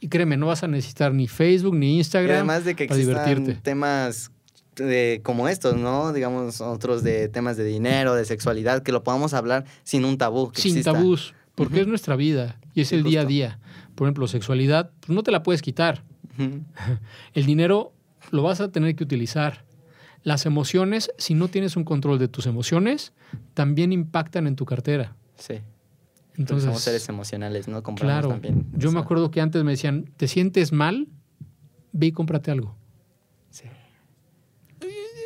Y créeme, no vas a necesitar ni Facebook ni Y Instagram además de que para existan divertirte. temas de, como estos, ¿no? Digamos, otros de temas de dinero, de sexualidad, que lo podamos hablar sin un tabú. Que Sin exista. tabús, porque es nuestra vida y es Sí, el día a día. Por ejemplo, sexualidad, pues no te la puedes quitar. El dinero lo vas a tener que utilizar. Las emociones, si no tienes un control de tus emociones, también impactan en tu cartera. Sí. Entonces, somos seres emocionales, ¿no? Compramos claro, también. yo o me acuerdo que antes me decían, ¿te sientes mal? Ve y cómprate algo.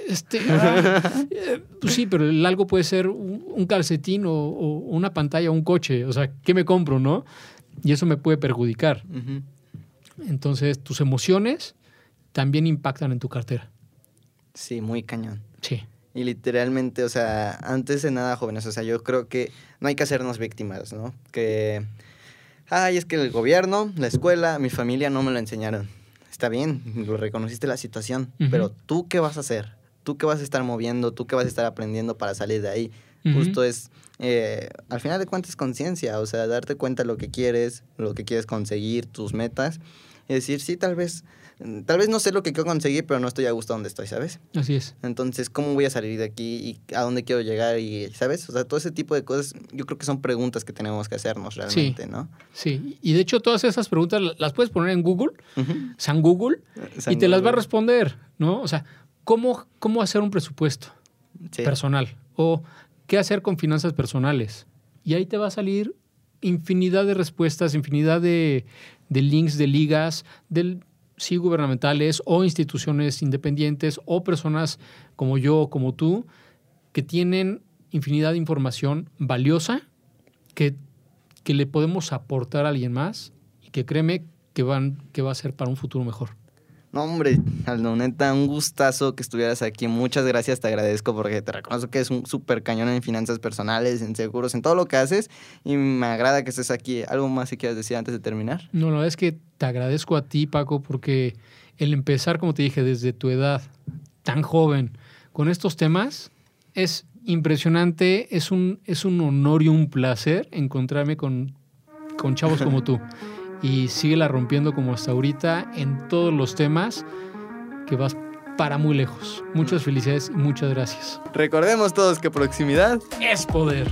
Este, ah, eh, pues sí, pero el algo puede ser un, calcetín o, o una pantalla o un coche. O sea, ¿qué me compro, no? Y eso me puede perjudicar. Entonces, tus emociones también impactan en tu cartera. Sí, muy cañón. Sí. Y literalmente, o sea, antes de nada, jóvenes, o sea, yo creo que no hay que hacernos víctimas, ¿no? Que, ay, es que el gobierno, la escuela, mi familia no me lo enseñaron. Está bien, lo reconociste la situación, pero tú qué vas a hacer? ¿Tú qué vas a estar moviendo? ¿Tú qué vas a estar aprendiendo para salir de ahí? Ujú. Justo es, eh, al final de cuentas, conciencia, o sea, darte cuenta de lo que quieres, lo que quieres conseguir, tus metas, y decir, sí, tal vez, tal vez no sé lo que quiero conseguir, pero no estoy a gusto donde estoy, ¿sabes? Así es. Entonces, ¿cómo voy a salir de aquí y a dónde quiero llegar? Y, ¿sabes? O sea, todo ese tipo de cosas, yo creo que son preguntas que tenemos que hacernos realmente, ¿no? Sí. Y de hecho, todas esas preguntas la- las puedes poner en Google. San Google, San y te las va a responder, ¿no? O sea, ¿cómo, cómo hacer un presupuesto Sí. personal? O qué hacer con finanzas personales. Y ahí te va a salir infinidad de respuestas, infinidad de, de links, de ligas, del, sí gubernamentales o instituciones independientes o personas como yo o como tú que tienen infinidad de información valiosa que, que le podemos aportar a alguien más y que créeme que, van, que va a ser para un futuro mejor. No, hombre, Aldo, neta, un gustazo que estuvieras aquí. Muchas gracias, te agradezco porque te reconozco que es un súper cañón en finanzas personales, en seguros, en todo lo que haces. Y me agrada que estés aquí. ¿Algo más que quieras decir antes de terminar? No, la verdad es que te agradezco a ti, Paco, porque el empezar, como te dije, desde tu edad tan joven con estos temas es impresionante. Es un, es un honor y un placer encontrarme con, con chavos como tú. y síguela rompiendo como hasta ahorita en todos los temas que vas para muy lejos. Muchas felicidades y muchas gracias. Recordemos todos que proximidad es poder.